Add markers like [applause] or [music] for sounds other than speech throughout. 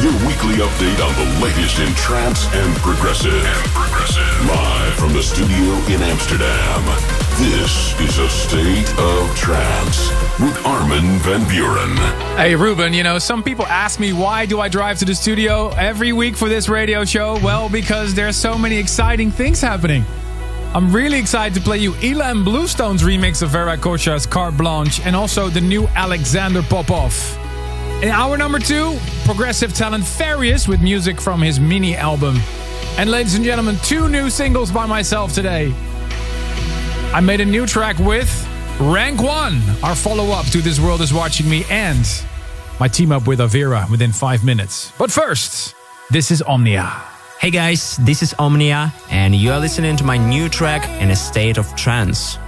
Your weekly update on the latest in trance and progressive. And progressive. Live from the studio in Amsterdam. This is a state of trance with Armin van Buuren. Hey Ruben, you know, some people ask me why do I drive to the studio every week for this radio show? Well, because there's so many exciting things happening. I'm really excited to play you Ilan Bluestone's remix of Veracocha's Carte Blanche and also the new Alexander Popov. In hour number two, progressive talent Farius with music from his mini album. And ladies and gentlemen, two new singles by myself today. I made a new track with Rank One, our follow up to This World Is Watching Me, and my team up with Avira within five minutes. But first, this is Omnia. Hey guys, this is Omnia, and you are listening to my new track in a state of trance.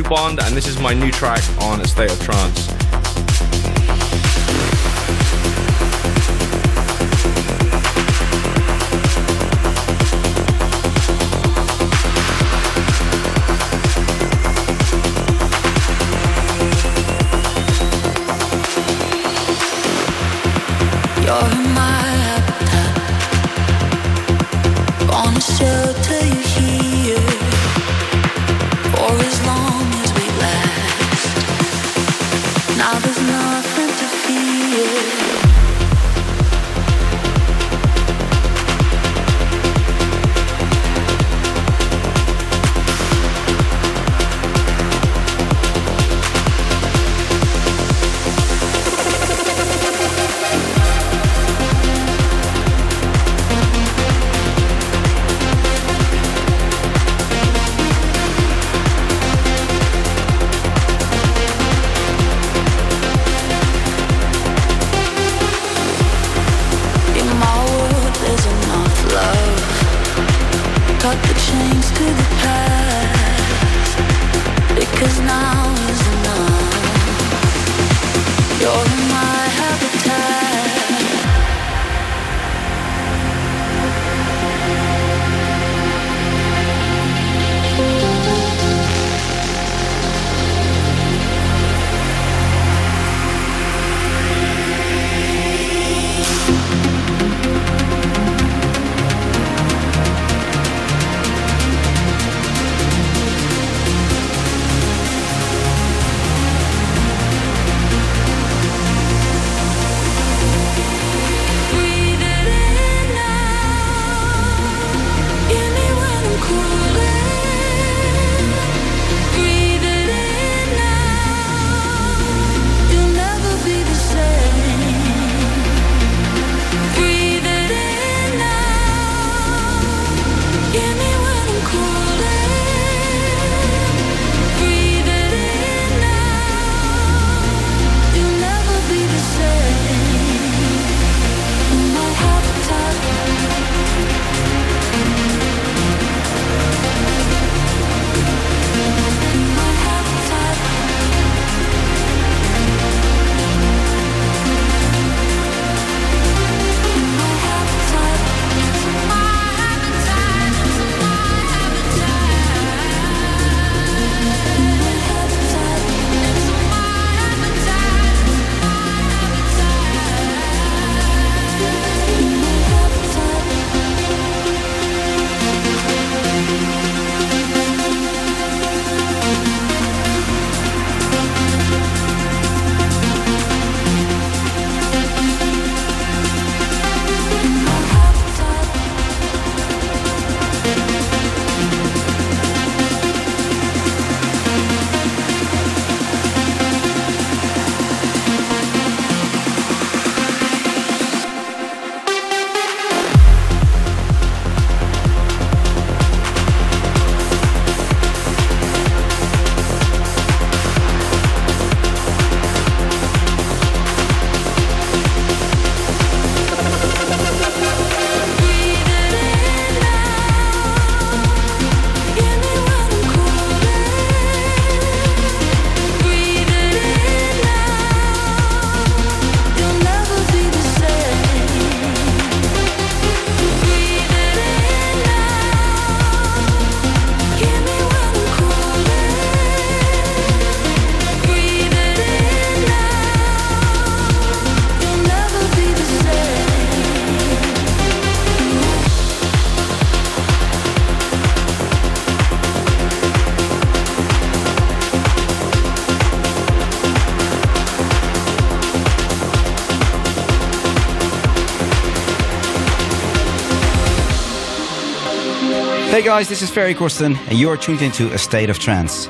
Bond, and this is my new track on A State of Trance. Hey guys, this is Ferry Corsten, and you are tuned into A State of Trance.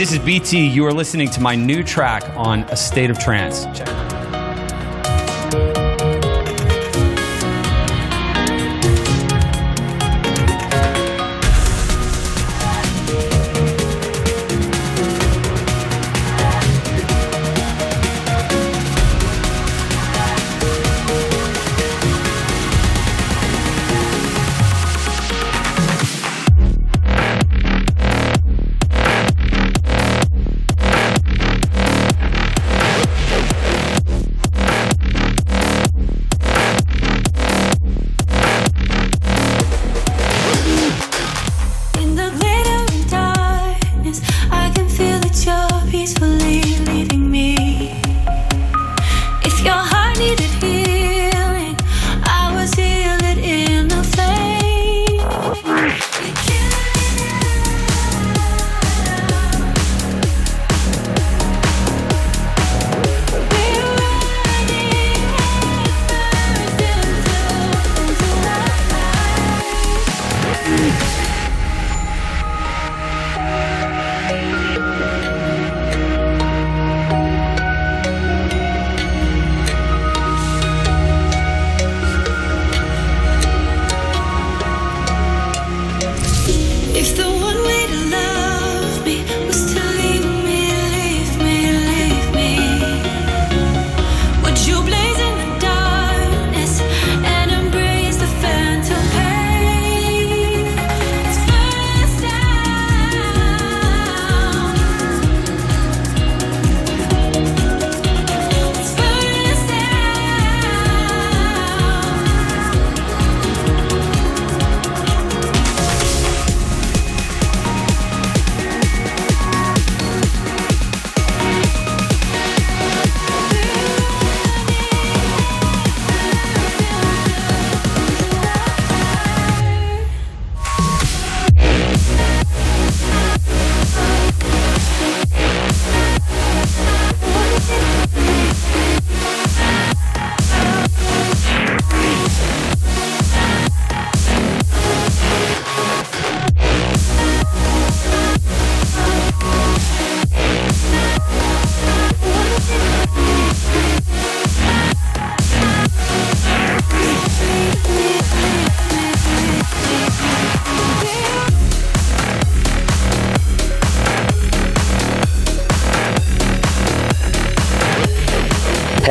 This is BT. You are listening to my new track on A State of Trance. Check.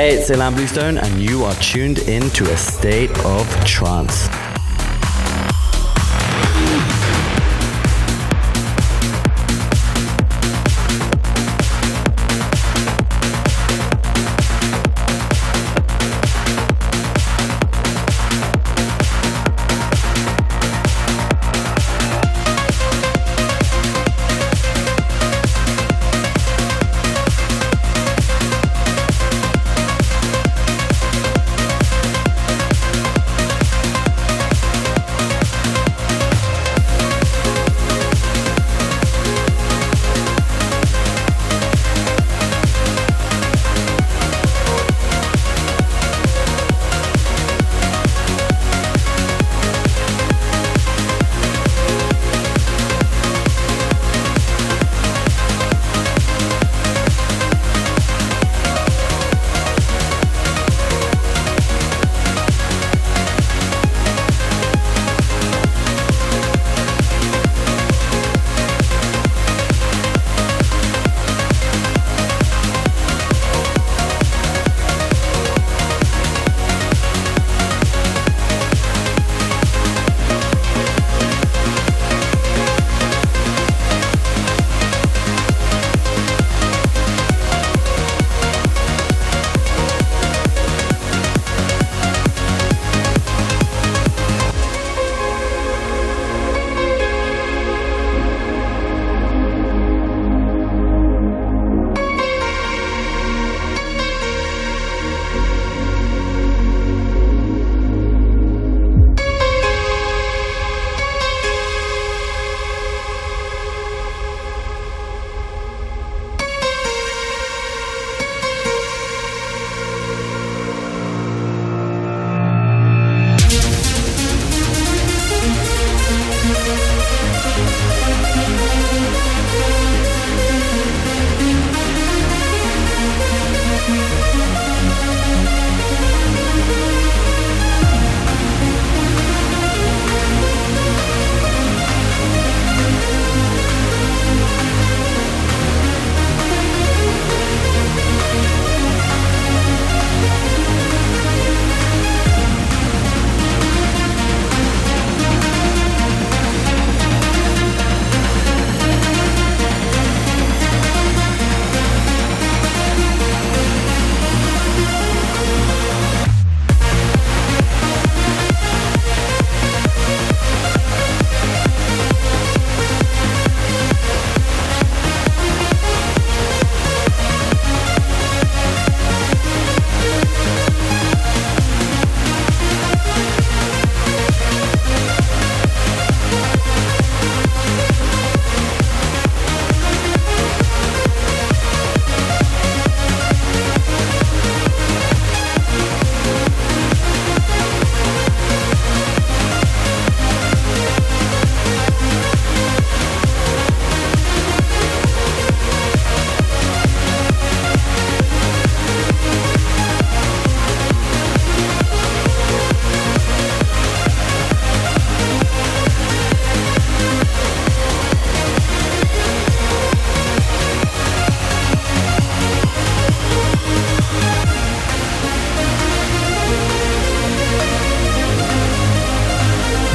Hey, it's Ilan Bluestone, and you are tuned in to a state of trance.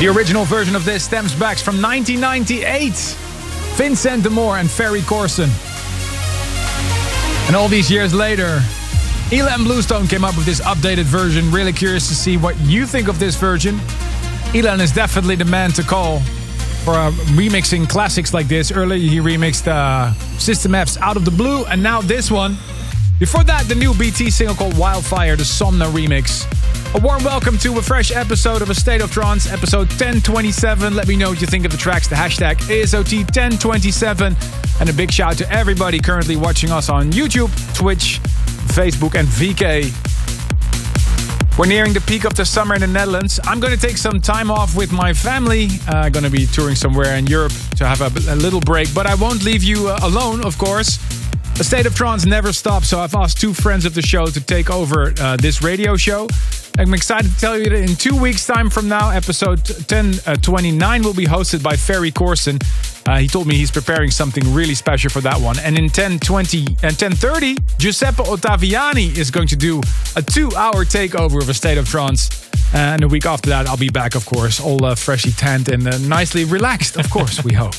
The original version of this stems back from 1998. Vincent de Moor and Ferry Corsten. And all these years later, Ilan Bluestone came up with this updated version. Really curious to see what you think of this version. Ilan is definitely the man to call for uh, remixing classics like this. Earlier, he remixed uh, System F's Out of the Blue, and now this one. Before that, the new BT single called Wildfire, the Somna remix. A warm welcome to a fresh episode of A State of Trance, episode 1027. Let me know what you think of the tracks. The hashtag ASOT1027. And a big shout to everybody currently watching us on YouTube, Twitch, Facebook, and VK. We're nearing the peak of the summer in the Netherlands. I'm going to take some time off with my family. I'm uh, going to be touring somewhere in Europe to have a, a little break, but I won't leave you uh, alone, of course. A State of Trance never stops, so I've asked two friends of the show to take over uh, this radio show. I'm excited to tell you that in two weeks' time from now, episode 1029 uh, will be hosted by Ferry Corsten. Uh, he told me he's preparing something really special for that one. And in 1020 and 1030, Giuseppe Ottaviani is going to do a two-hour takeover of a State of Trance. Uh, and a week after that, I'll be back, of course, all uh, freshly tanned and uh, nicely relaxed, of course, we [laughs] hope.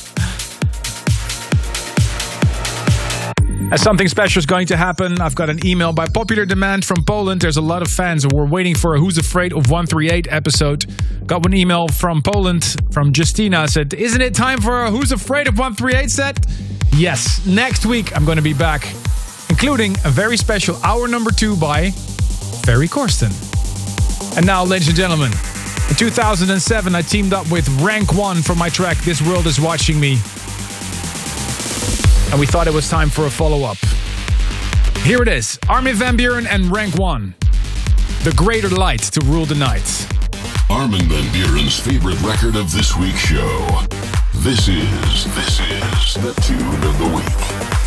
As something special is going to happen, I've got an email by popular demand from Poland. There's a lot of fans who were waiting for a Who's Afraid of 138 episode. Got one email from Poland from Justina said, Isn't it time for a Who's Afraid of 138 set? Yes, next week I'm going to be back, including a very special hour number two by Ferry Corsten. And now, ladies and gentlemen, in 2007, I teamed up with Rank One for my track This World Is Watching Me and we thought it was time for a follow up. Here it is Armin Van Buuren and Rank 1. The greater light to rule the night. Armin Van Buuren's favorite record of this week's show. This is, this is the tune of the week.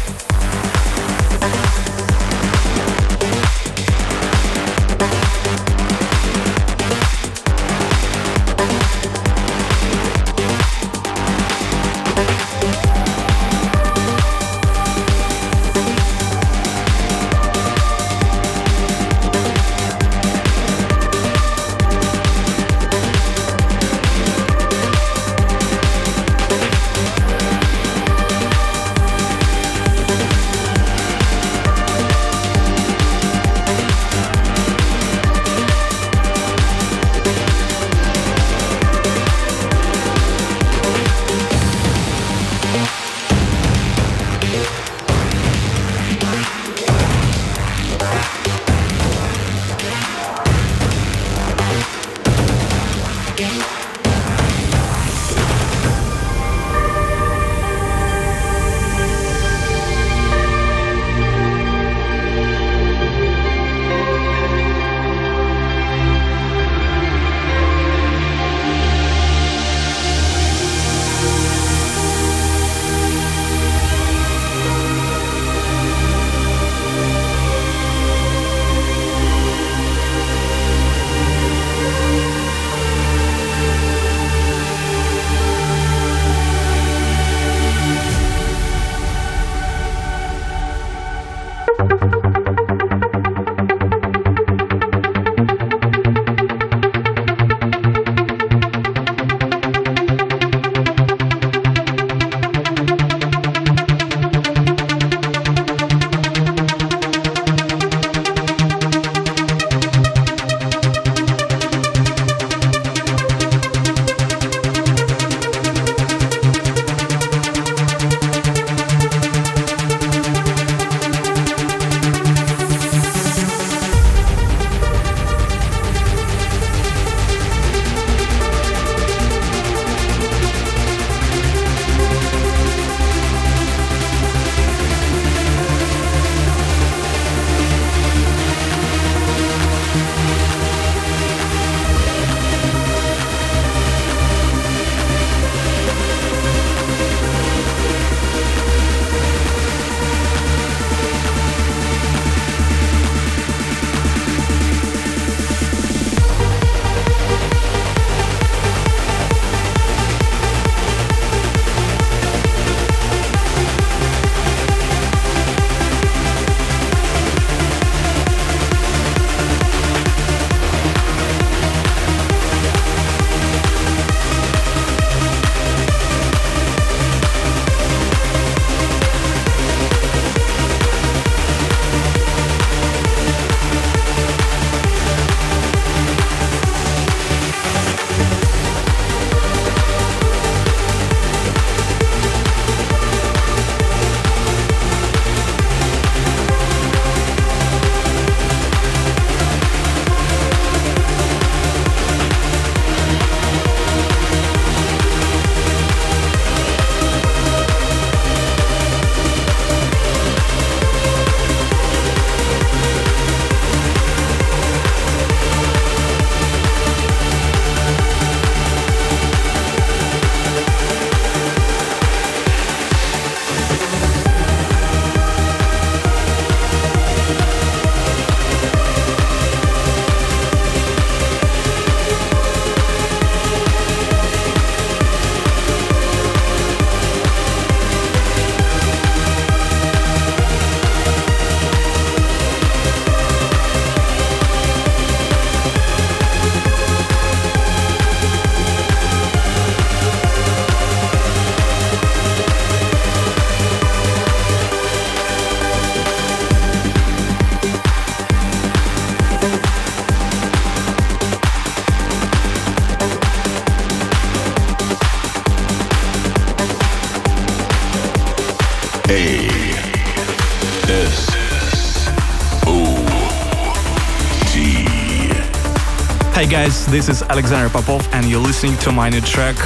This is Alexander Popov, and you're listening to my new track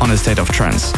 on a state of trance.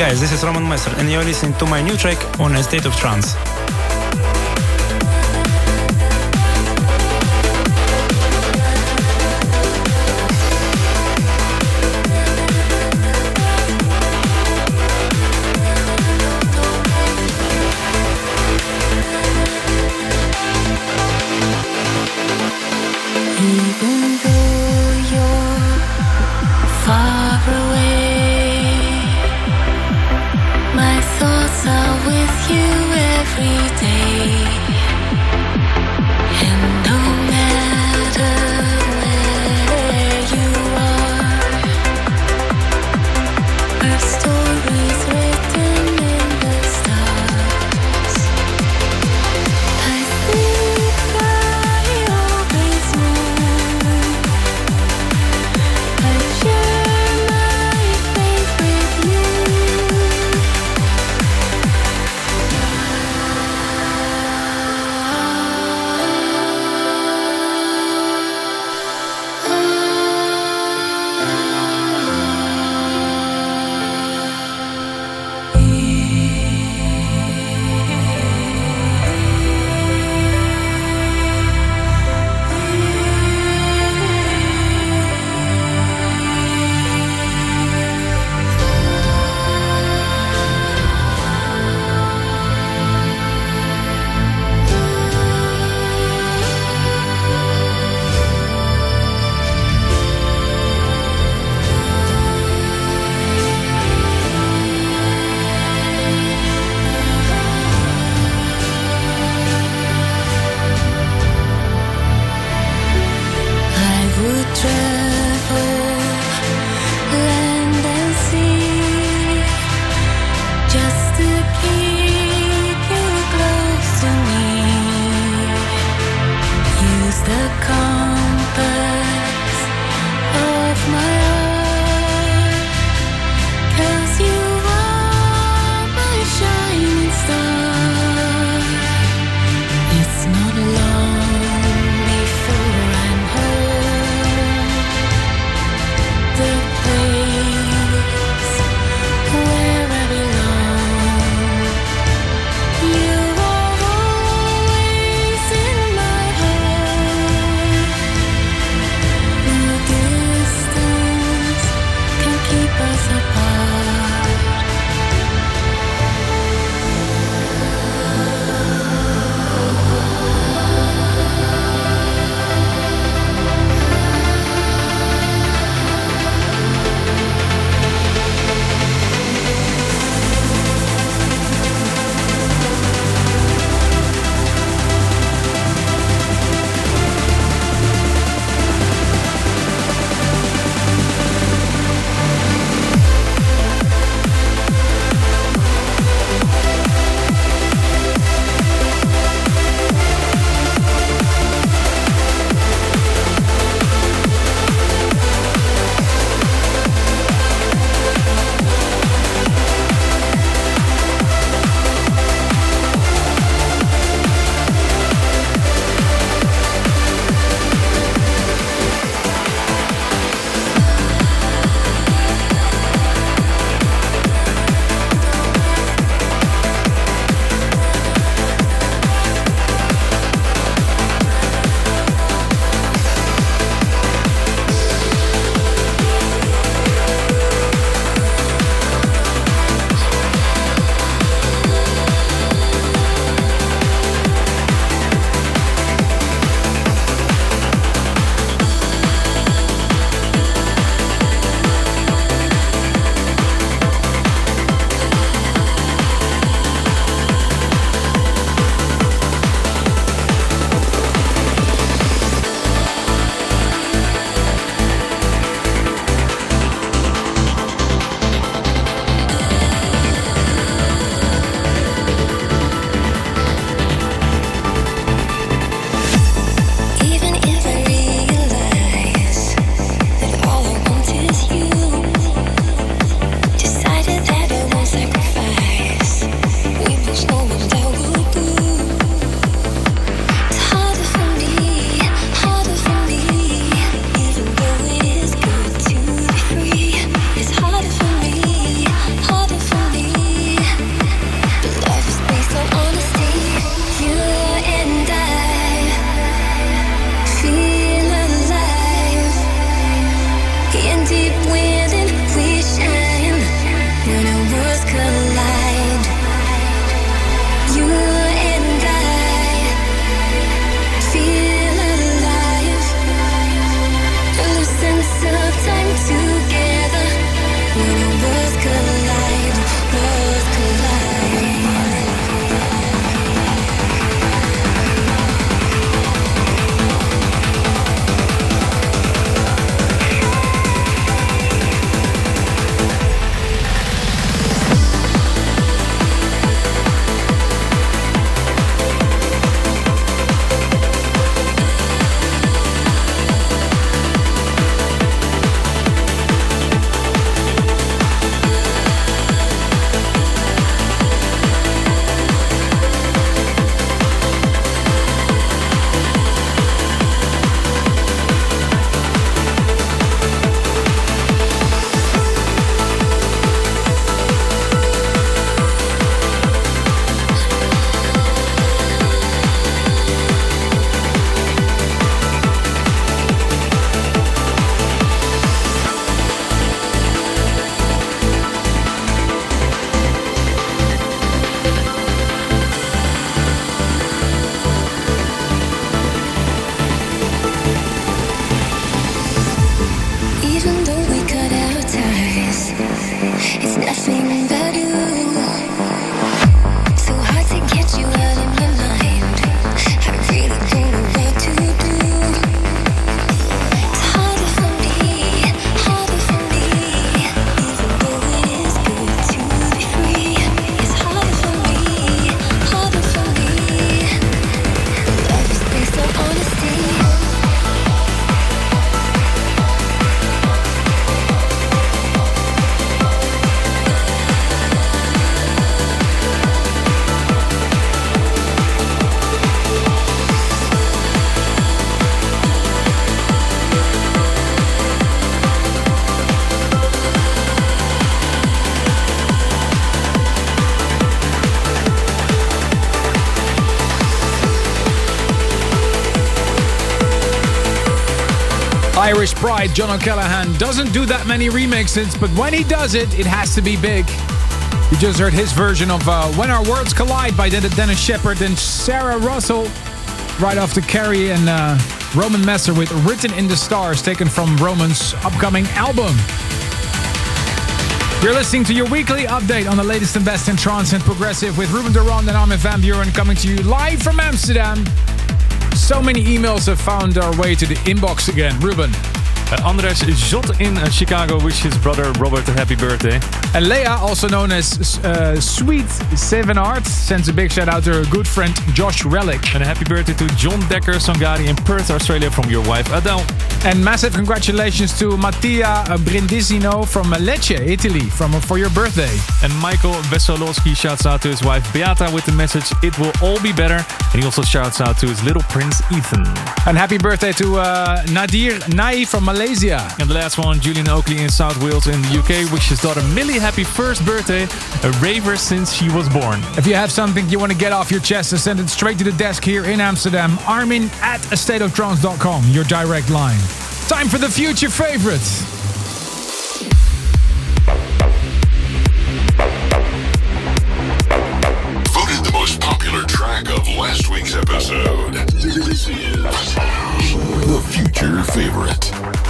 Guys, this is Roman Messer, and you're listening to my new track on a state of trance. Away, Pride, John O'Callaghan, doesn't do that many remixes, but when he does it, it has to be big. You just heard his version of uh, When Our Worlds Collide by Denis Sheperd and Sarah Russell, right off after Carrie and uh, Roman Messer with Written in the Stars, taken from Roman's upcoming album. You're listening to your weekly update on the latest and best in trance and progressive with Ruben de Ronde and Armin van Buuren coming to you live from Amsterdam. So many emails have found our way to the inbox again. Ruben. Uh, Andres Jot in uh, Chicago wishes his brother Robert a happy birthday. And Leah, also known as uh, Sweet Seven Art, sends a big shout out to her good friend Josh Relic. And a happy birthday to John Decker Sangari in Perth, Australia from your wife Adele. And massive congratulations to Mattia Brindisino from Lecce, Italy, from for your birthday. And Michael Vesolowski shouts out to his wife Beata with the message, It will all be better. And he also shouts out to his little prince Ethan. And happy birthday to uh, Nadir Nai from Malaysia. And the last one, Julian Oakley in South Wales in the UK wishes his daughter Millie happy first birthday, a raver since she was born. If you have something you want to get off your chest, send it straight to the desk here in Amsterdam. Armin at astateoftrance.com, your direct line. Time for the future favorites. Voted the most popular track of last week's episode. This is the future favorite.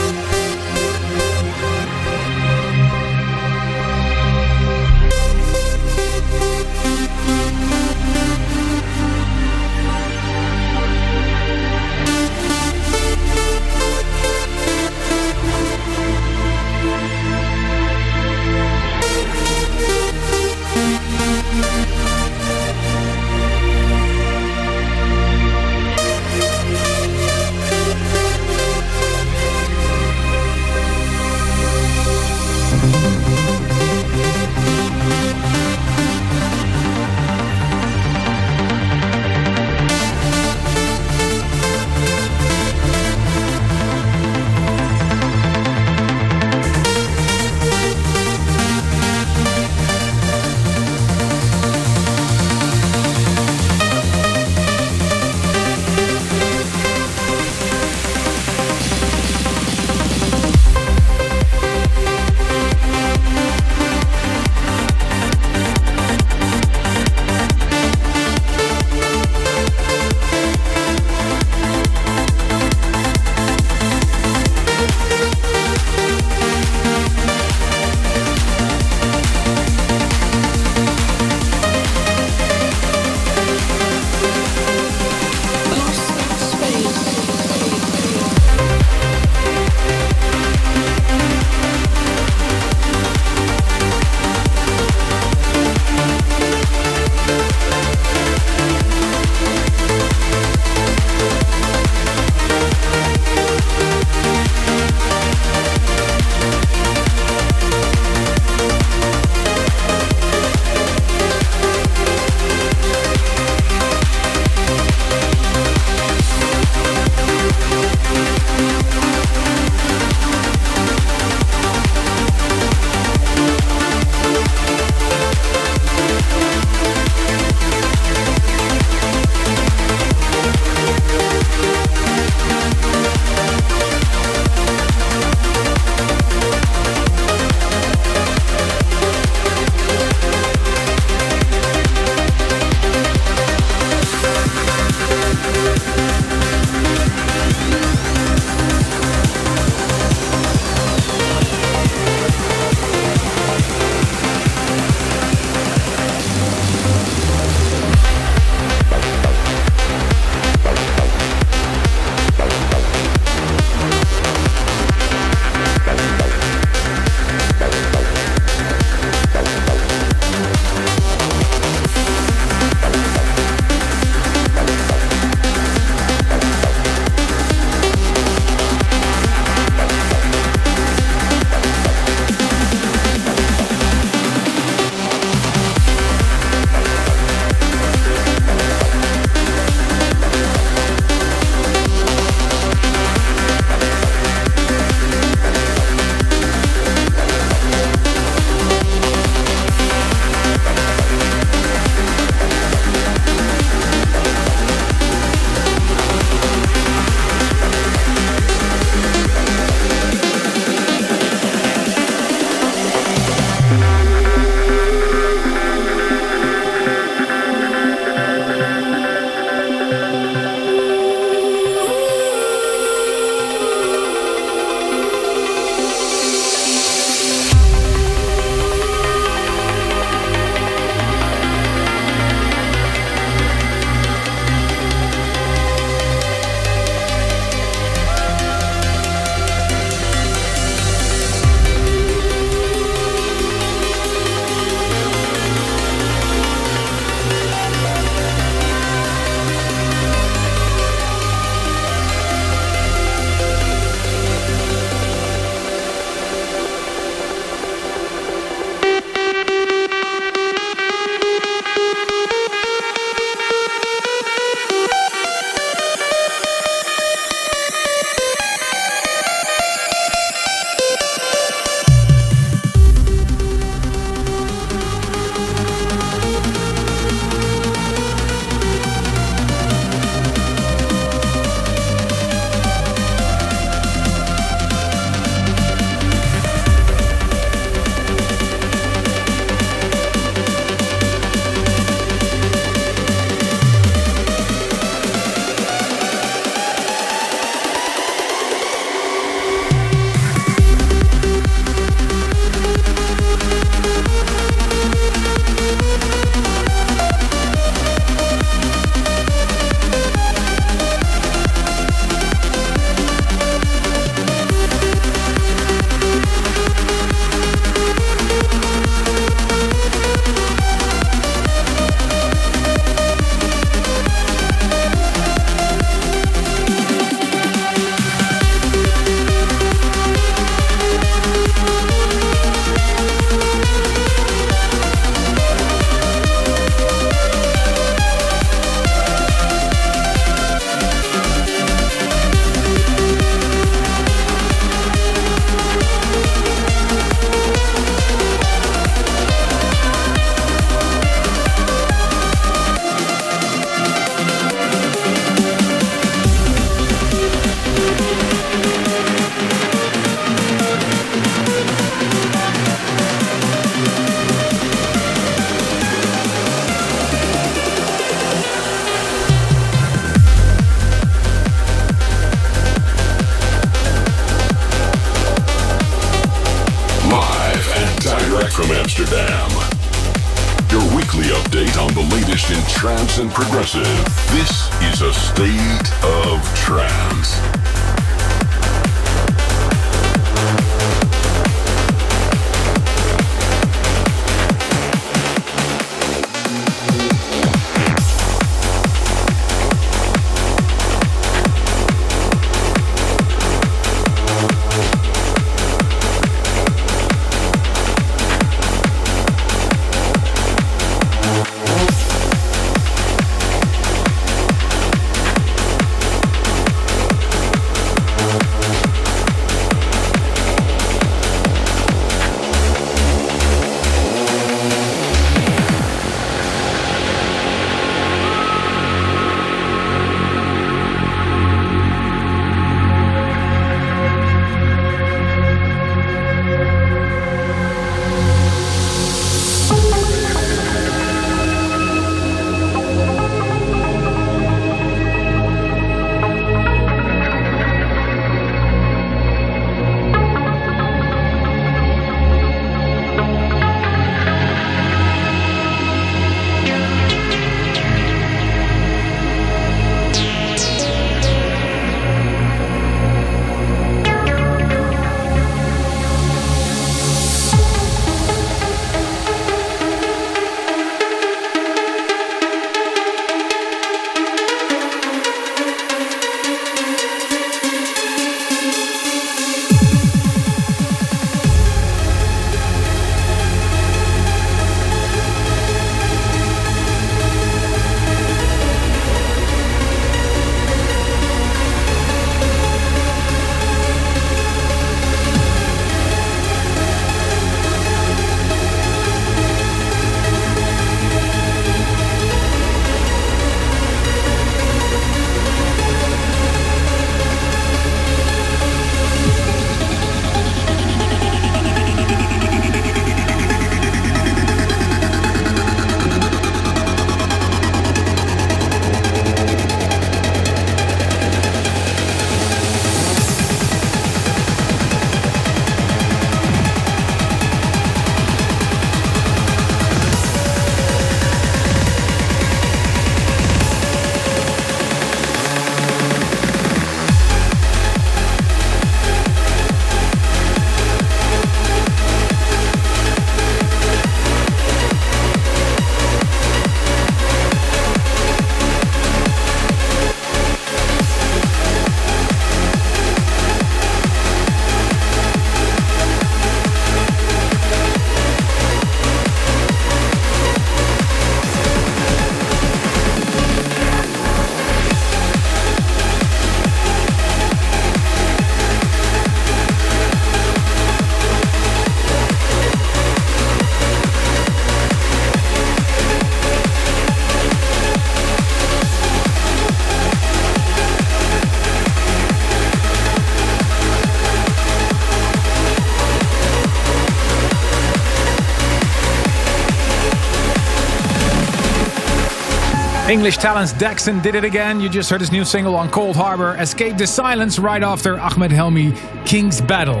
English talents Daxon did it again. You just heard his new single on Coldharbour, Escape the Silence, right after Ahmed Helmy, King's Battle.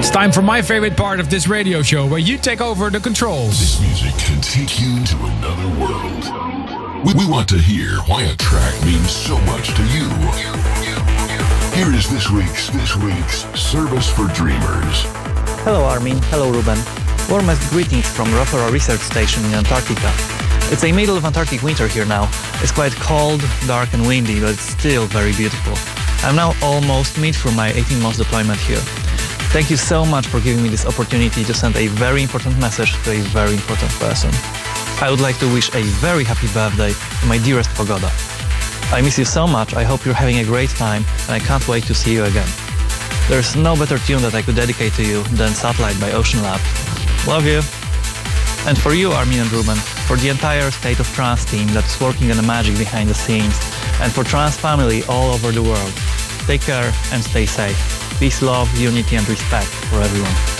It's time for my favorite part of this radio show, where you take over the controls. This music can take you to another world. We, we want to hear why a track means so much to you. Here is this week's this week's service for dreamers. Hello Armin, hello Ruben. Warmest greetings from Rothera Research Station in Antarctica. It's a middle of Antarctic winter here now. It's quite cold, dark and windy, but it's still very beautiful. I'm now almost mid through my 18 months deployment here. Thank you so much for giving me this opportunity to send a very important message to a very important person. I would like to wish a very happy birthday to my dearest Pogoda. I miss you so much, I hope you're having a great time, and I can't wait to see you again. There's no better tune that I could dedicate to you than Satellite by OceanLab. Love you. And for you, Armin and Ruben, for the entire State of Trance team that's working on the magic behind the scenes, and for trance family all over the world, take care and stay safe. Peace, love, unity, and respect for everyone.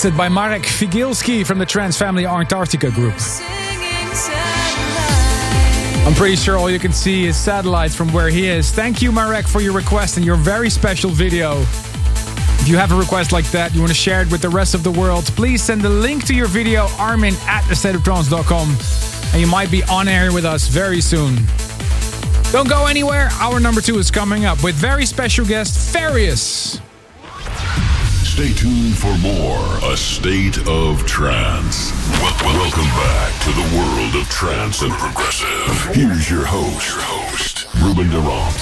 Requested by Marek Figilski from the Trance Family Antarctica group. I'm pretty sure all you can see is satellites from where he is. Thank you, Marek, for your request and your very special video. If you have a request like that, you want to share it with the rest of the world, please send the link to your video, armin at thestateoftrance.com, and you might be on air with us very soon. Don't go anywhere. Hour number two is coming up with very special guest, Farius. Stay tuned for more A State of Trance. Wel- wel- welcome back to the world of trance and progressive. Here's your host, your host, Ruben de Ronde.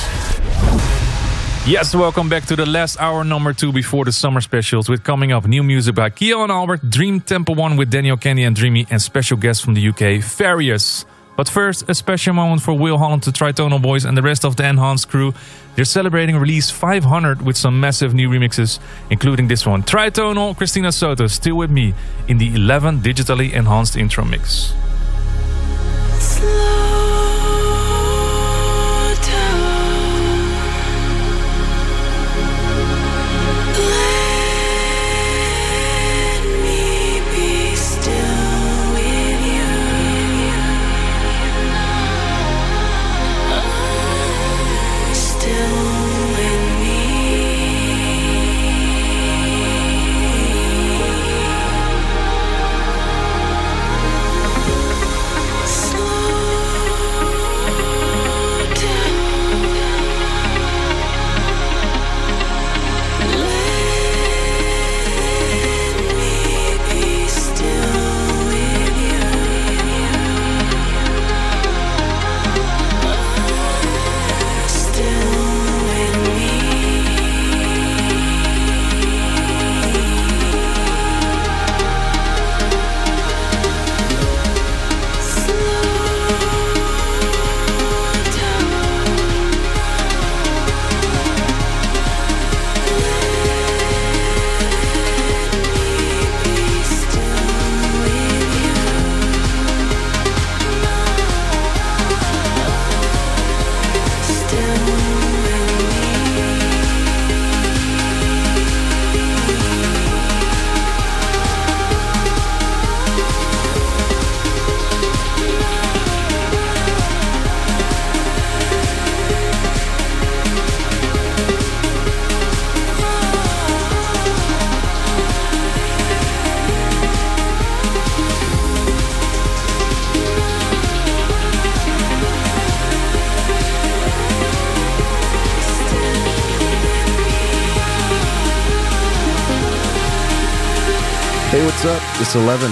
Yes, welcome back to the last hour, number two before the summer specials. With coming up new music by Kyau and Albert, Dream Temple One with Daniel Kandi and Dreamy, and special guest from the UK, Farius. But first, a special moment for Will Holland, the Tritonal Boys, and the rest of the Enhanced crew. They're celebrating release 500 with some massive new remixes, including this one Tritonal, Cristina Soto, Still With Me, in the 11 digitally enhanced intro mix. It's 11.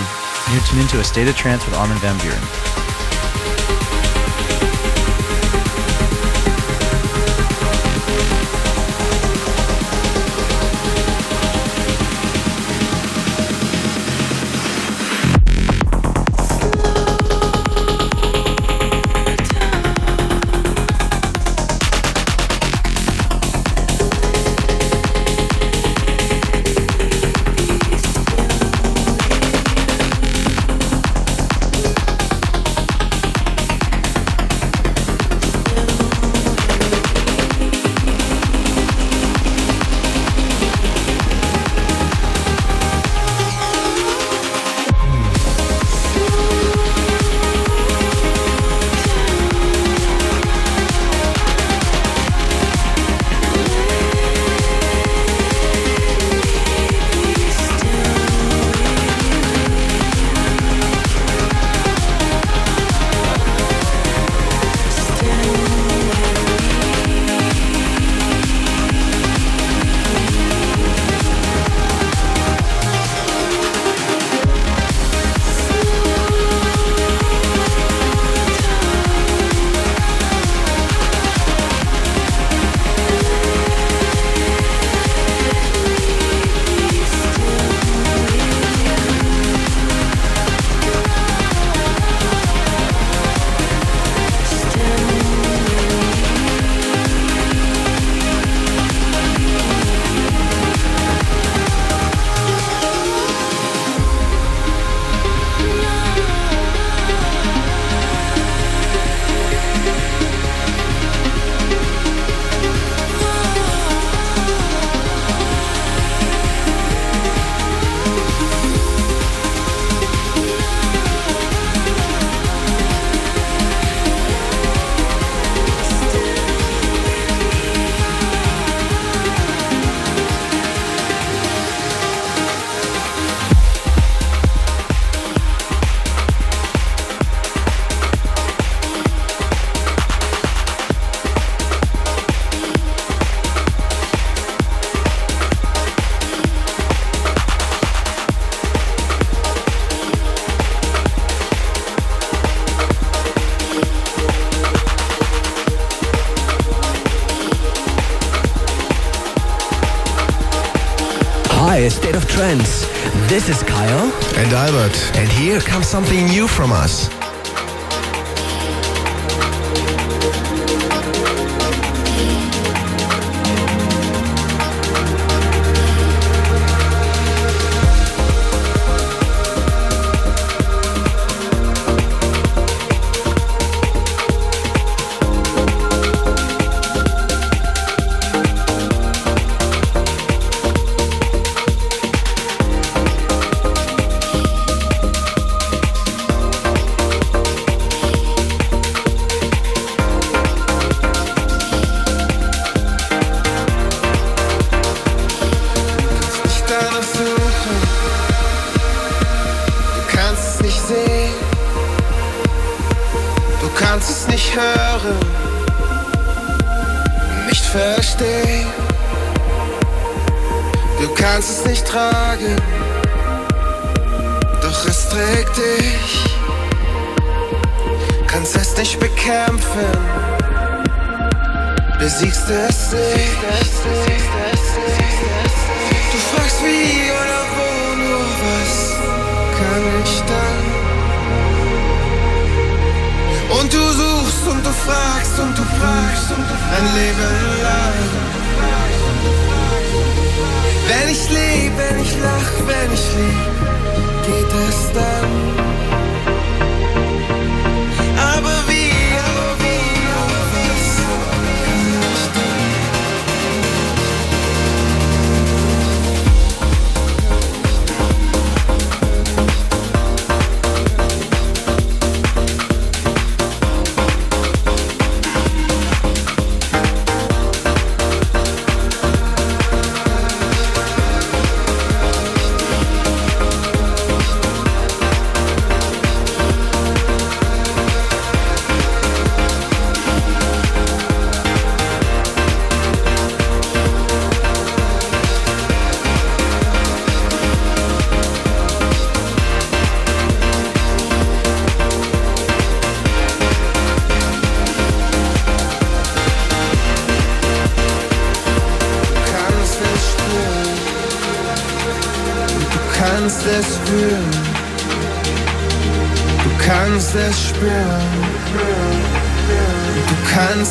You're tuned into a state of trance with Armin Van Buuren. Something new from us.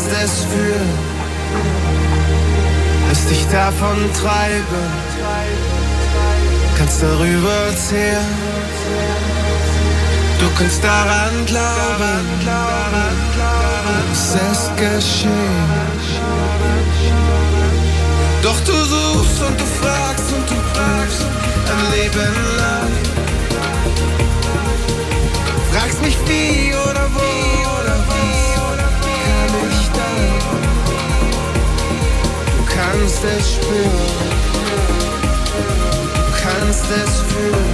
Kannst es fühlen. Es dich davon treiben. Kannst darüber erzählen. Du kannst daran glauben. Es ist geschehen. Doch du suchst und du fragst und du fragst ein Leben lang. Fragst mich wie oder wo oder was kannst es spüren, du kannst es fühlen,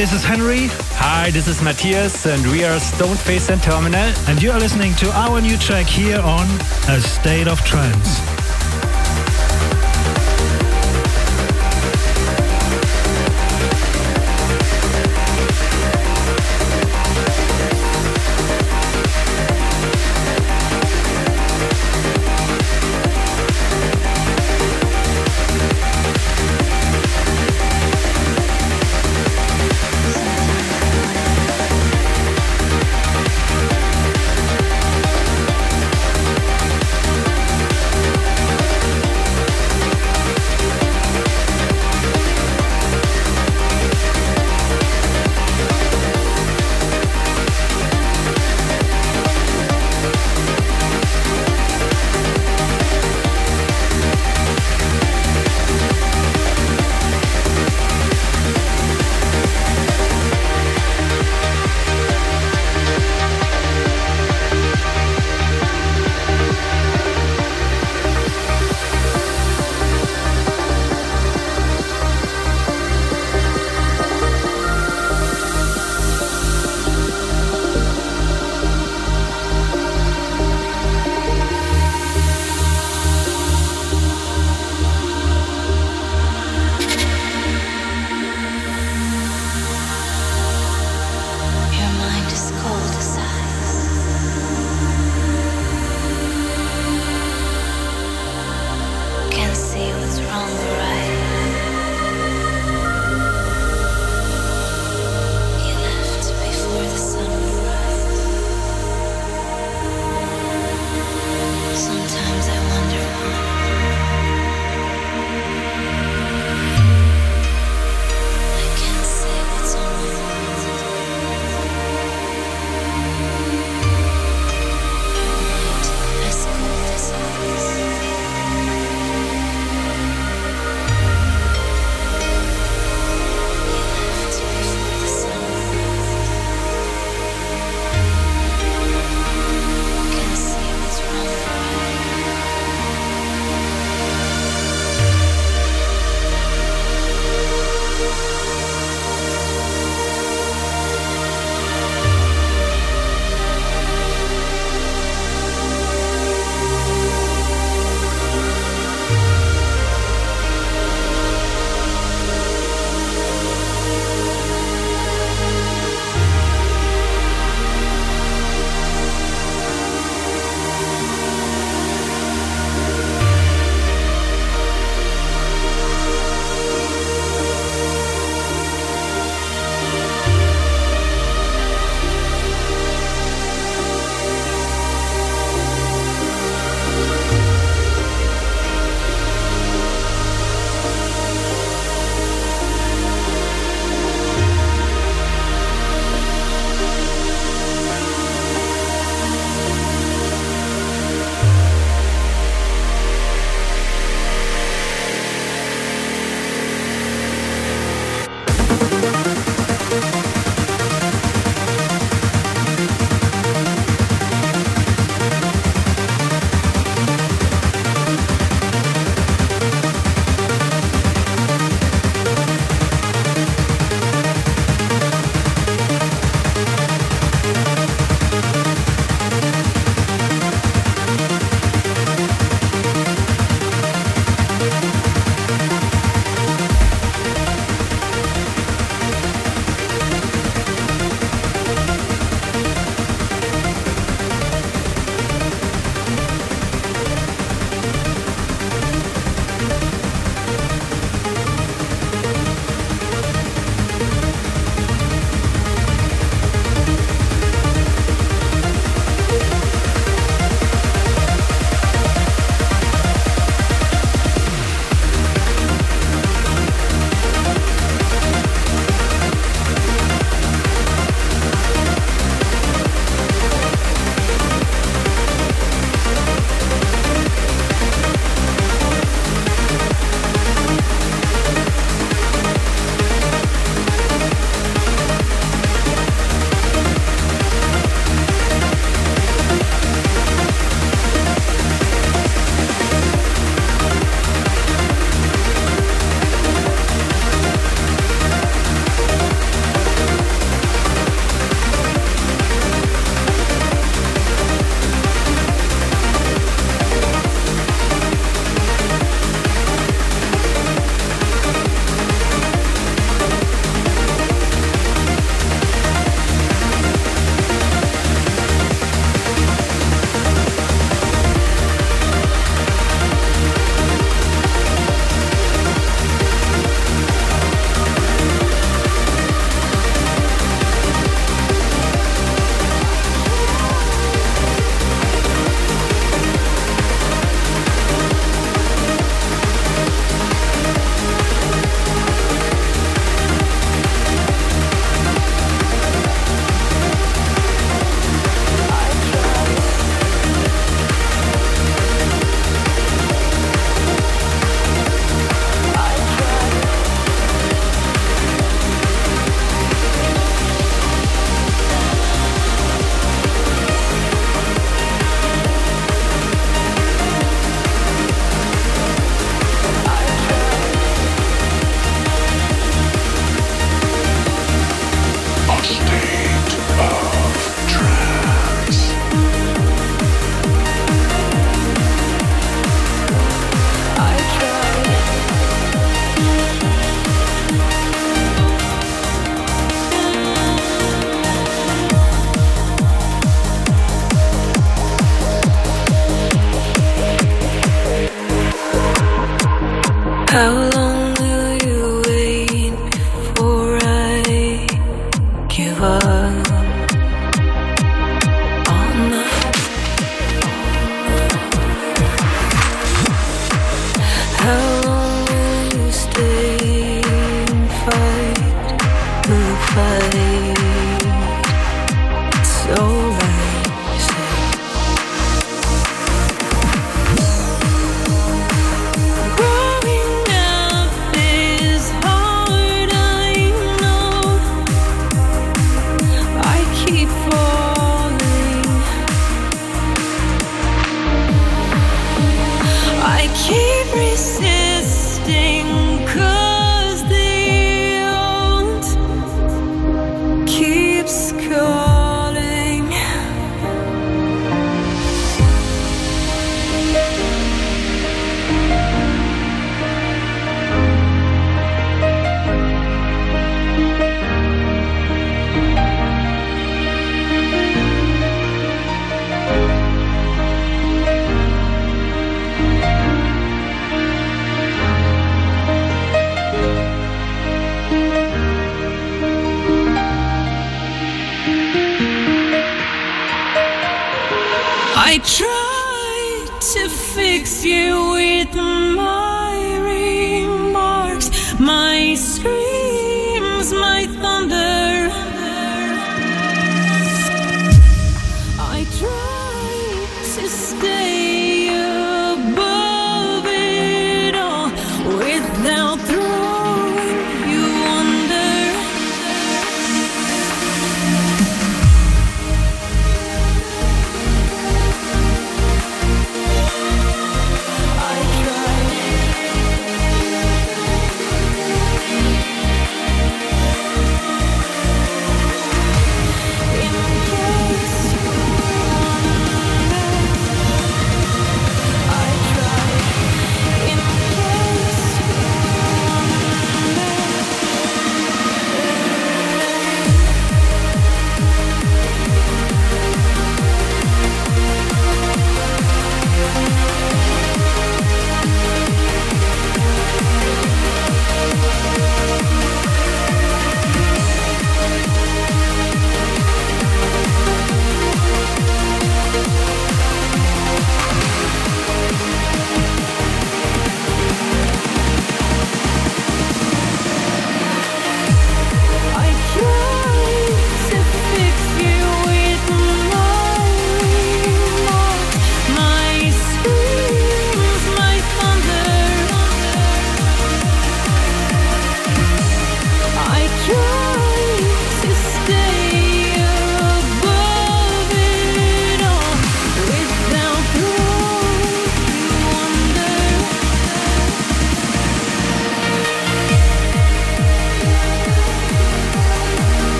this is Henry. Hi, this is Matthias, and we are Stoneface and Terminal. And you are listening to our new track here on A State of Trance.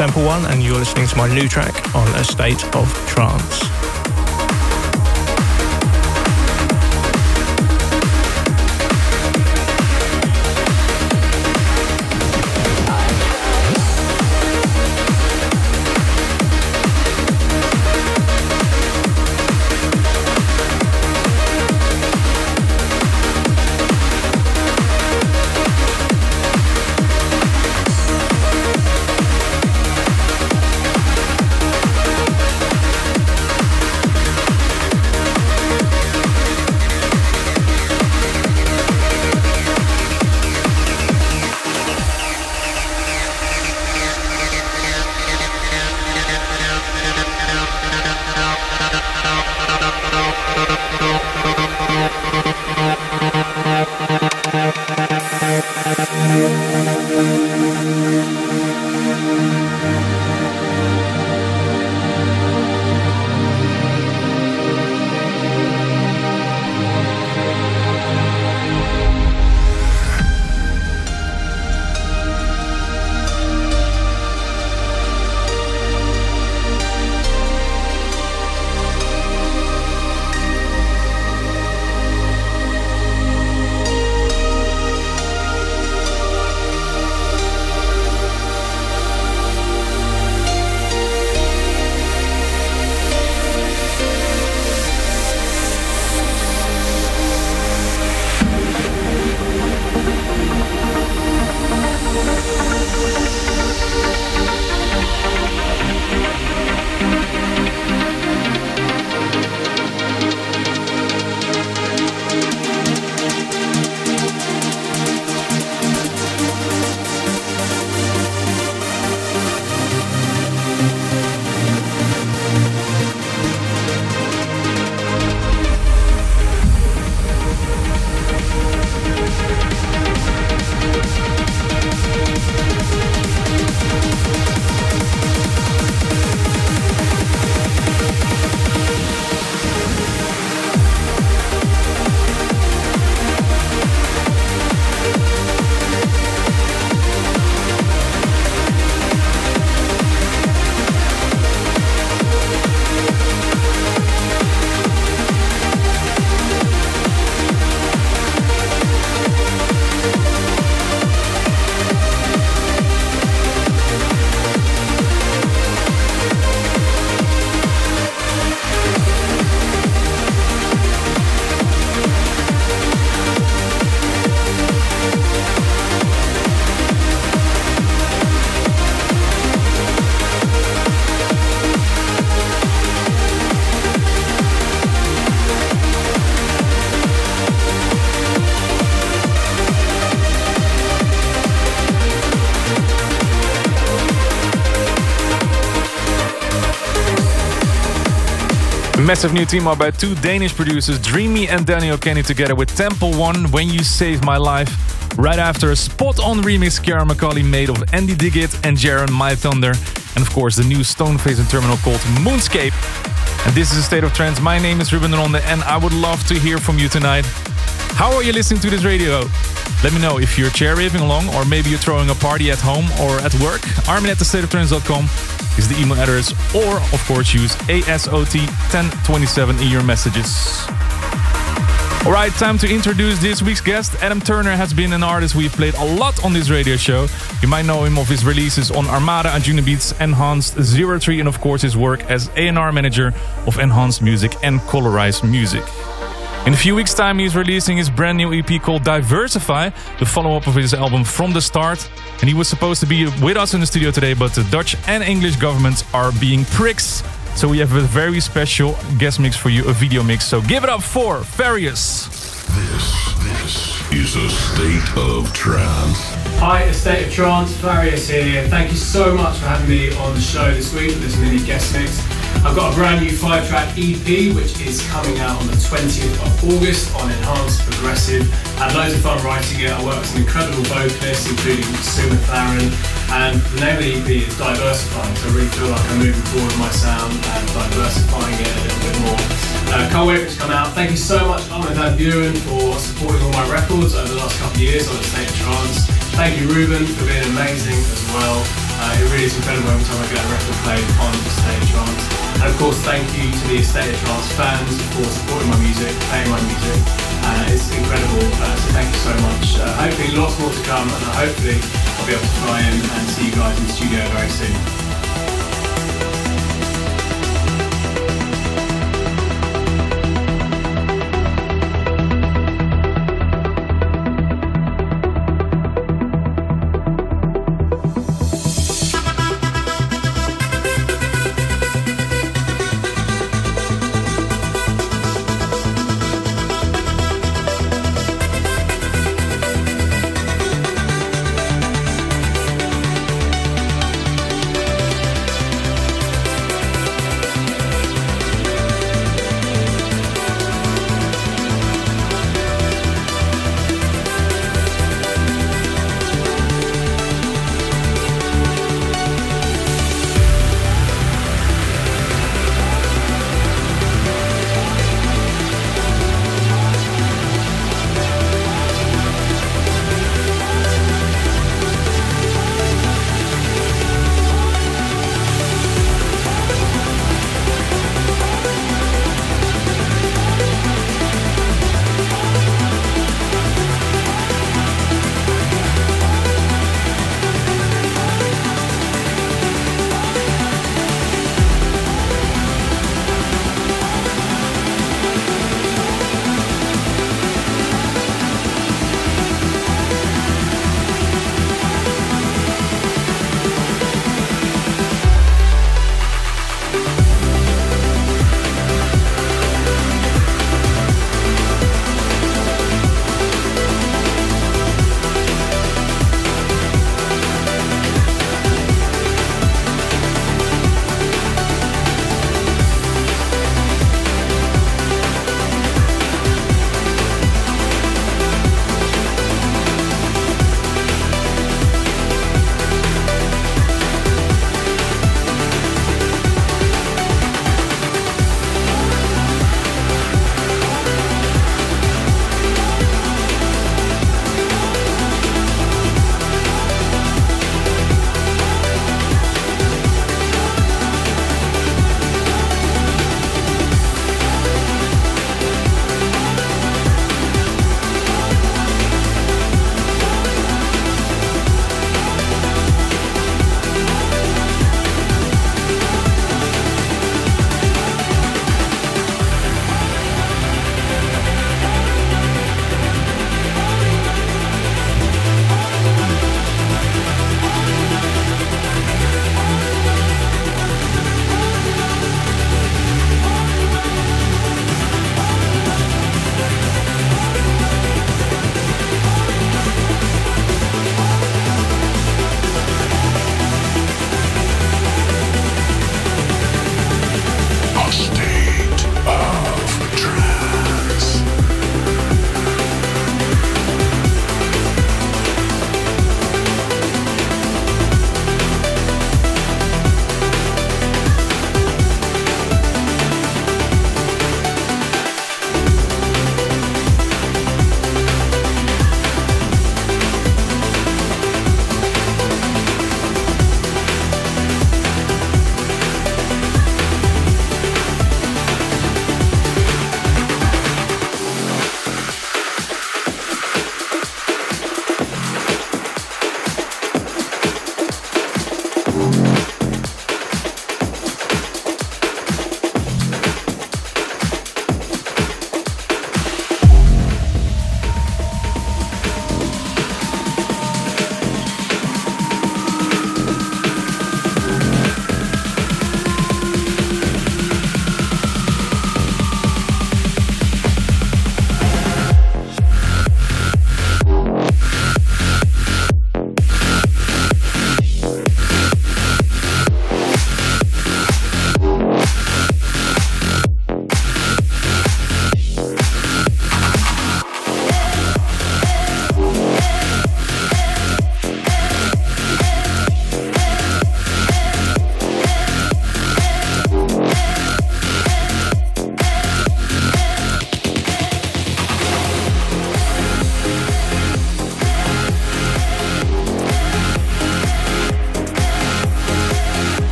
Temple One, and you're listening to my new track on A State of Trance. Massive new team up by two Danish producers, Dreamy and Daniel Kandi, together with Temple One, When You Save My Life. Right after a spot on remix Ciaran McAuley made of Andy Diggit and Jaron My Thunder. And of course, the new Stoneface and Terminal called Moonscape. And this is a State of Trance. My name is Ruben Ronde, and I would love to hear from you tonight. How are you listening to this radio? Let me know if you're chair raving along, or maybe you're throwing a party at home or at work. Armin at the state of thestateoftrance.com is the email address, or of course use ASOT1027 in your messages. All right, time to introduce this week's guest. Adam Turner has been an artist we've played a lot on this radio show. You might know him of his releases on Armada and Beats, Enhanced Zero Three, and of course his work as A&R manager of Enhanced Music and Colorized Music. In a few weeks' time, he's releasing his brand new EP called Diversify, the follow up of his album From the Start. And he was supposed to be with us in the studio today, but the Dutch and English governments are being pricks. So we have a very special guest mix for you, a video mix. So give it up for Various. This, this is a state of trance. Hi, A State of Trance, Various here. Thank you so much for having me on the show this week with this mini guest mix. I've got a brand new five track EP which is coming out on the 20th of August on Enhanced Progressive. Had loads of fun writing it. I worked with some incredible vocalists, including Sue McLaren. And the name of the EP is Diversifying, so I really feel like I'm moving forward with my sound and diversifying it a little bit more. Uh, can't wait for it to come out. Thank you so much, Armin Van Buuren, for supporting all my records over the last couple of years on the State Trance. Thank you, Ruben, for being amazing as well. Uh, it really is incredible every time I get a record played on the Trance. And of course, thank you to the A State of Trance fans for supporting my music, playing my music. Uh, it's incredible, uh, so thank you so much. Uh, hopefully lots more to come, and hopefully I'll be able to fly in and see you guys in the studio very soon.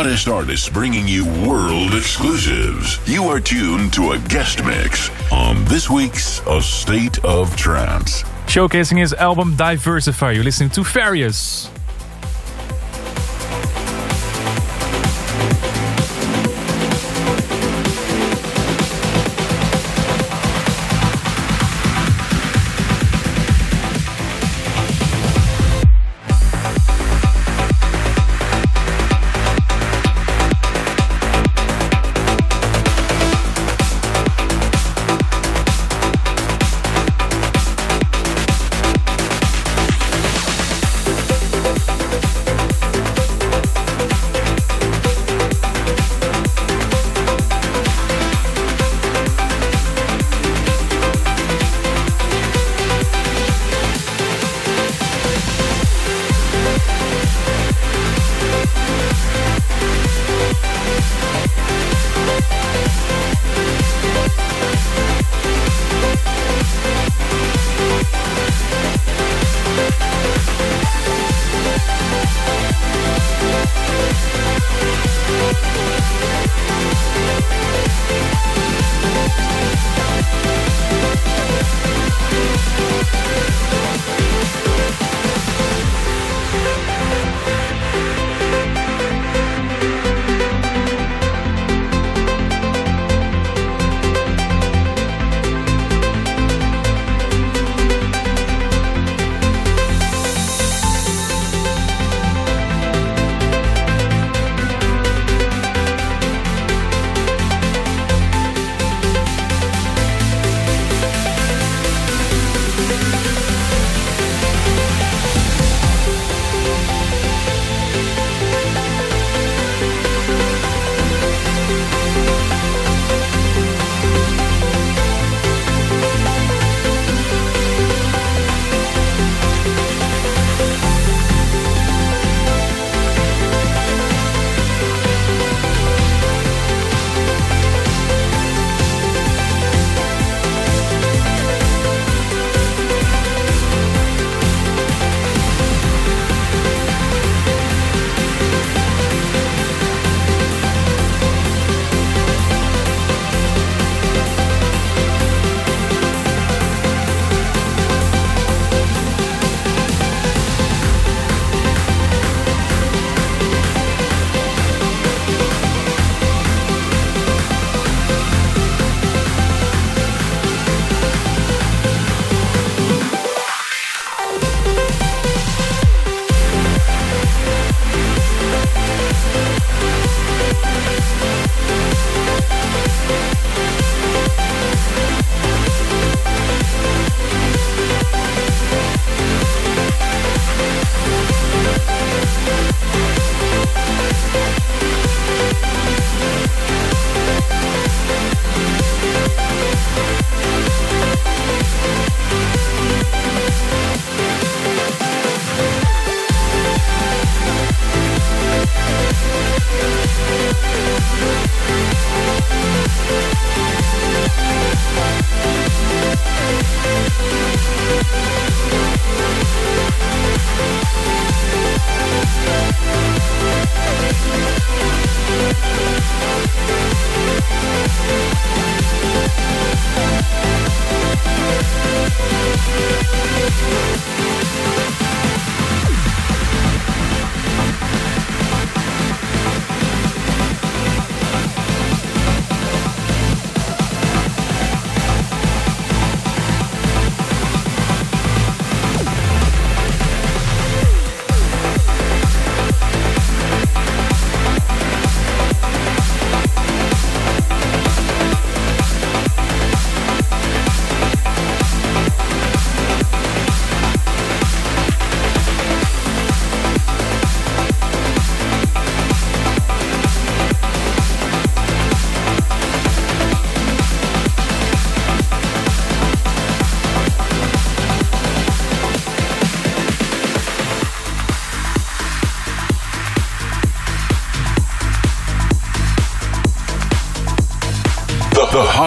hottest artists bringing you world exclusives. You are tuned to a guest mix on this week's A State of Trance. Showcasing his album Diversify, you're listening to Farius.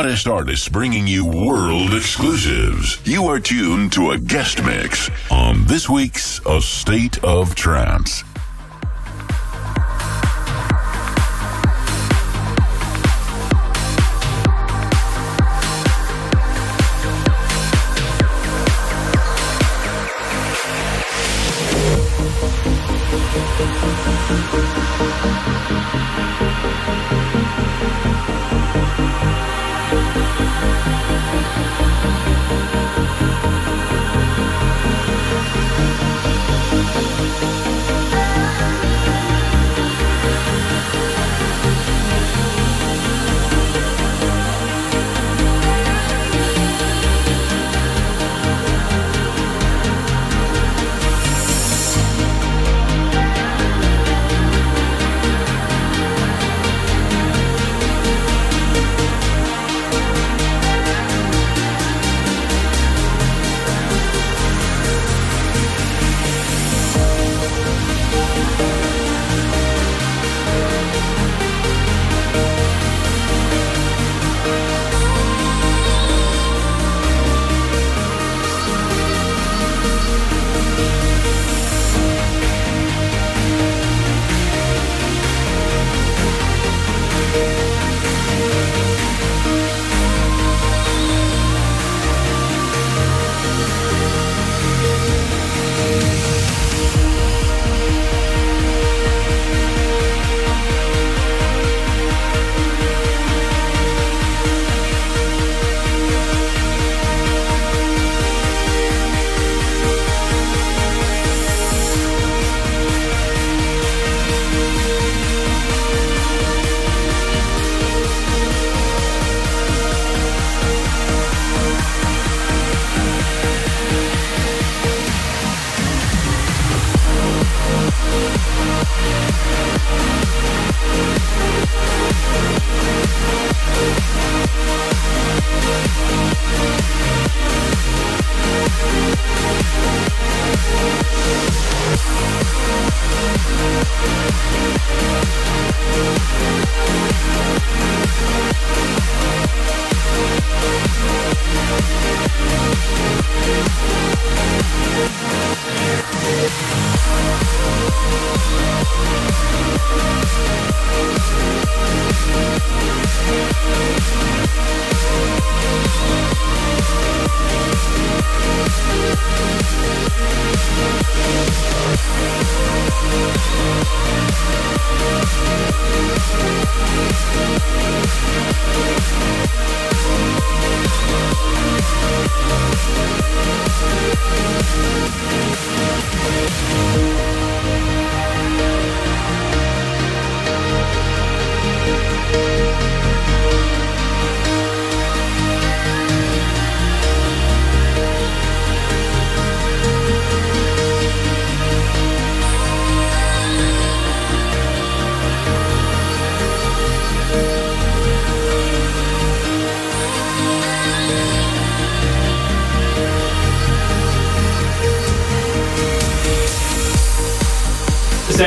Hottest artists bringing you world exclusives. You are tuned to a guest mix on this week's A State of Trance.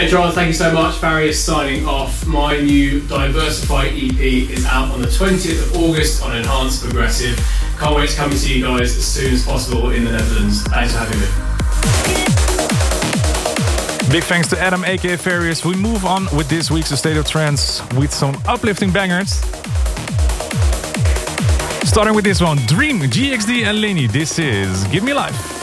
Trance, thank you so much. Farius signing off. My new Diversify EP is out on the 20th of August on Enhanced Progressive. Can't wait to come and see you guys as soon as possible in the Netherlands. Thanks for having me. Big thanks to Adam, aka Farius. We move on with this week's State of Trance with some uplifting bangers. Starting with this one Dream, GXD and Lenny. This is Give Me Life.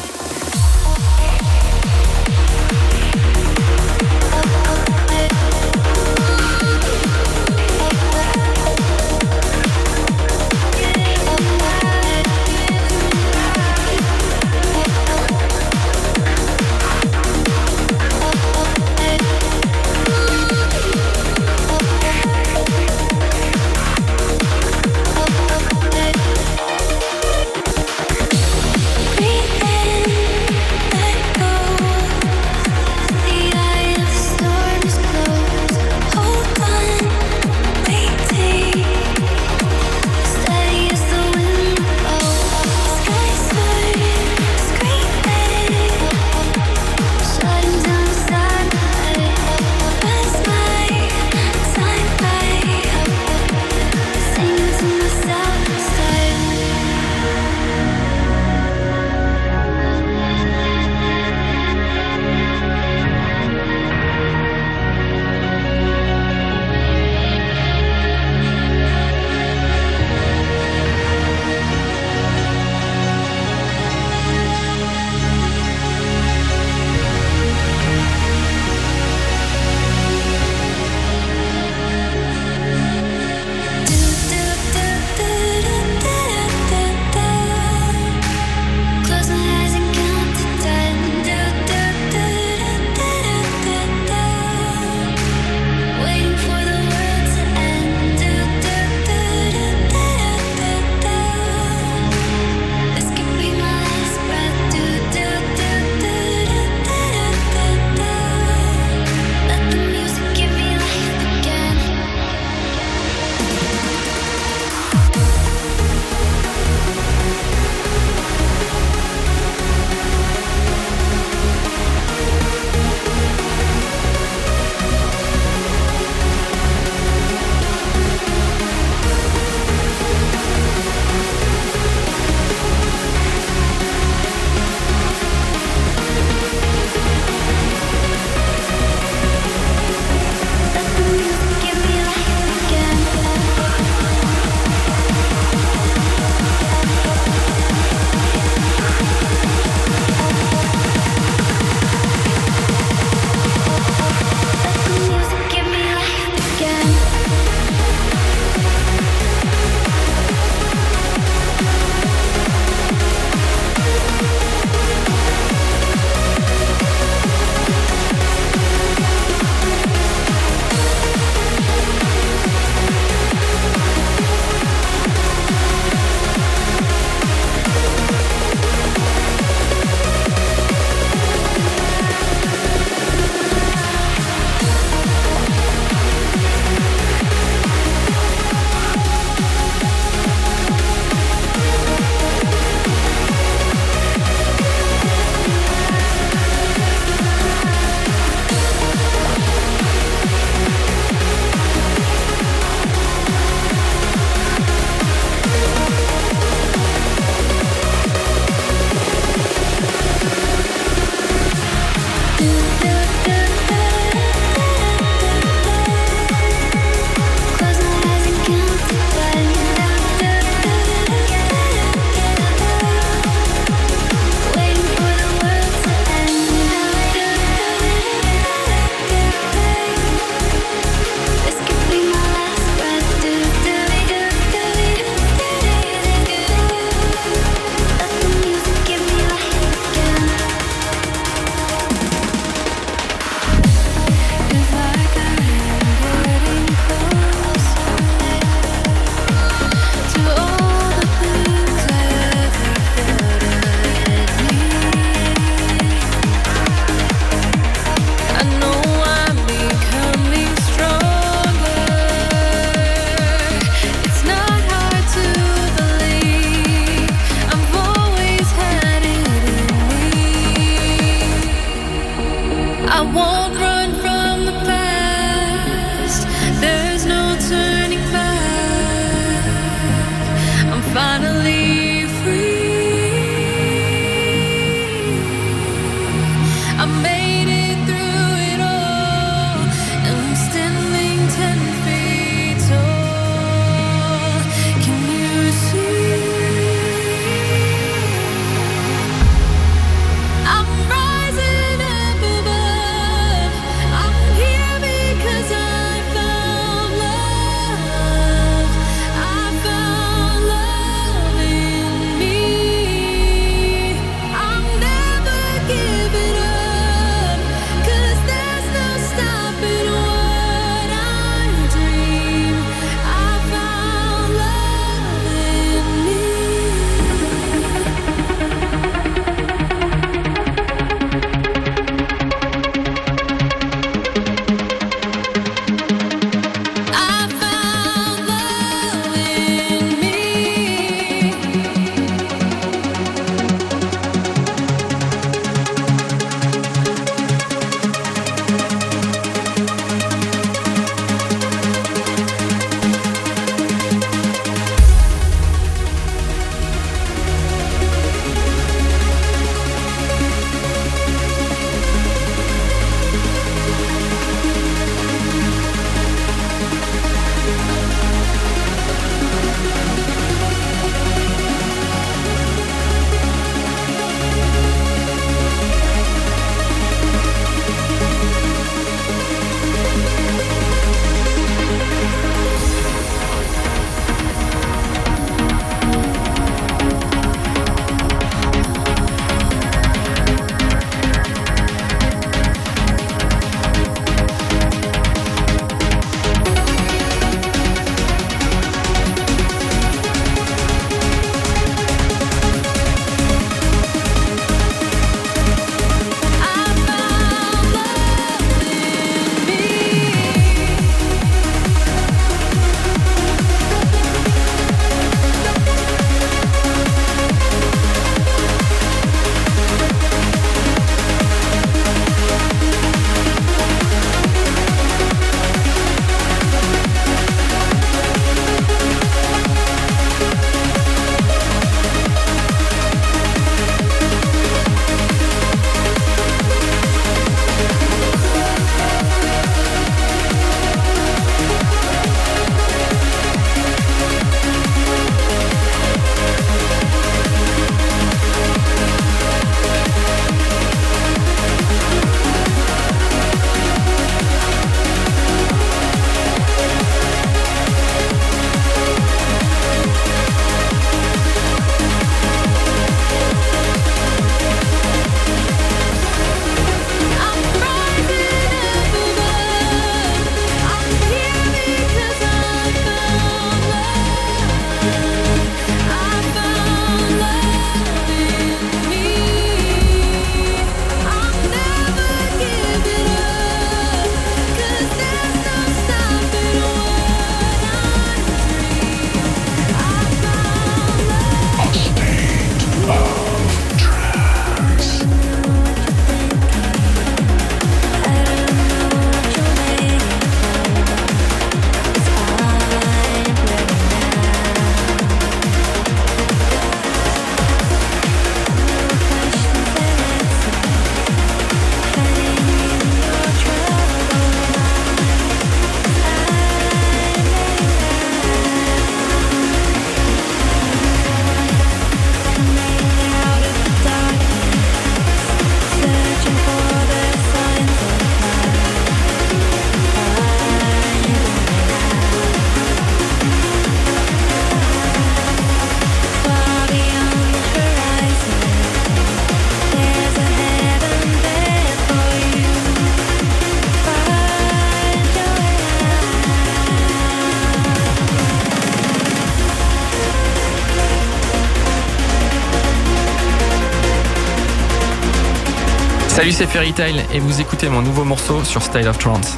Salut, c'est Fairy Tail et vous écoutez mon nouveau morceau sur Style of Trance.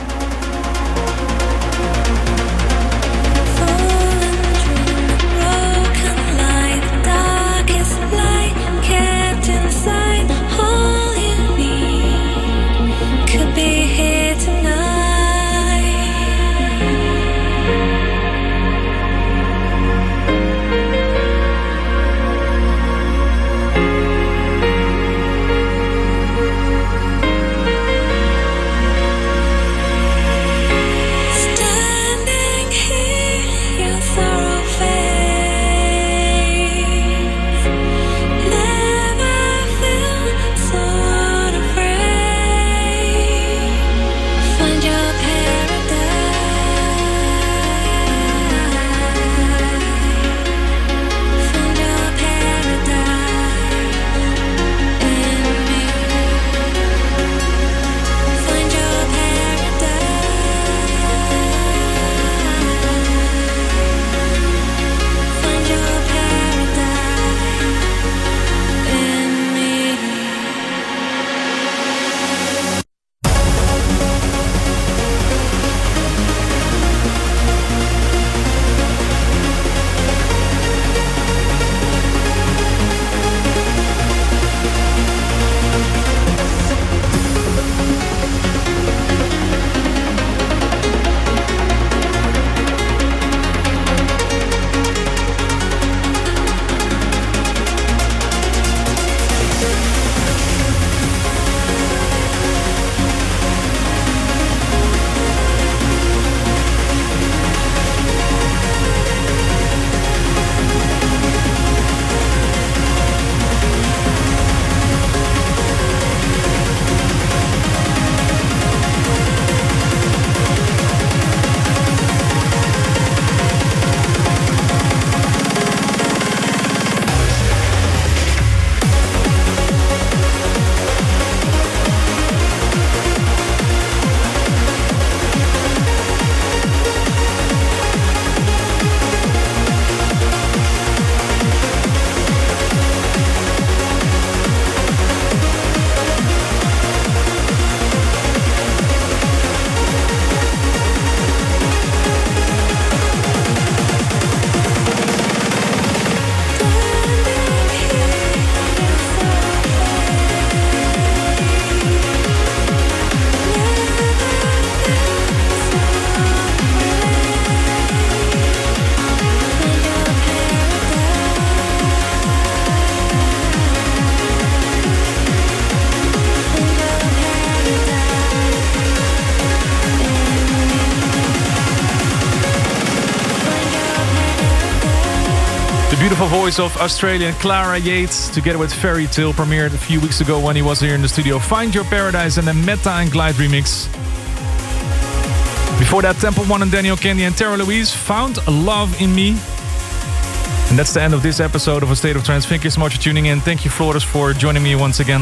Voice of Australian Clara Yates, together with Ferry Tayle, premiered a few weeks ago when he was here in the studio. Find Your Paradise and the Metta and Glyde remix. Before that, Temple One and Daniel Kandi and Tara Louise found love in me. And that's the end of this episode of A State of Trance. Thank you so much for tuning in. Thank you, Flores, for joining me once again.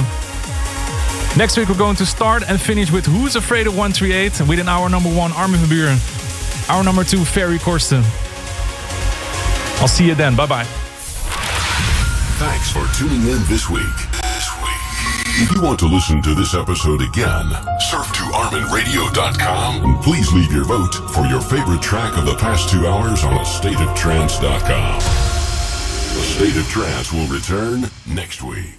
Next week, we're going to start and finish with Who's Afraid of 138 and within our number one, Armin van Buuren. Our number two, Ferry Corsten. I'll see you then. Bye bye. For tuning in this week. This week. If you want to listen to this episode again, surf to ArminRadio.com and please leave your vote for your favorite track of the past two hours on StateOfTrance.com. The State of Trance will return next week.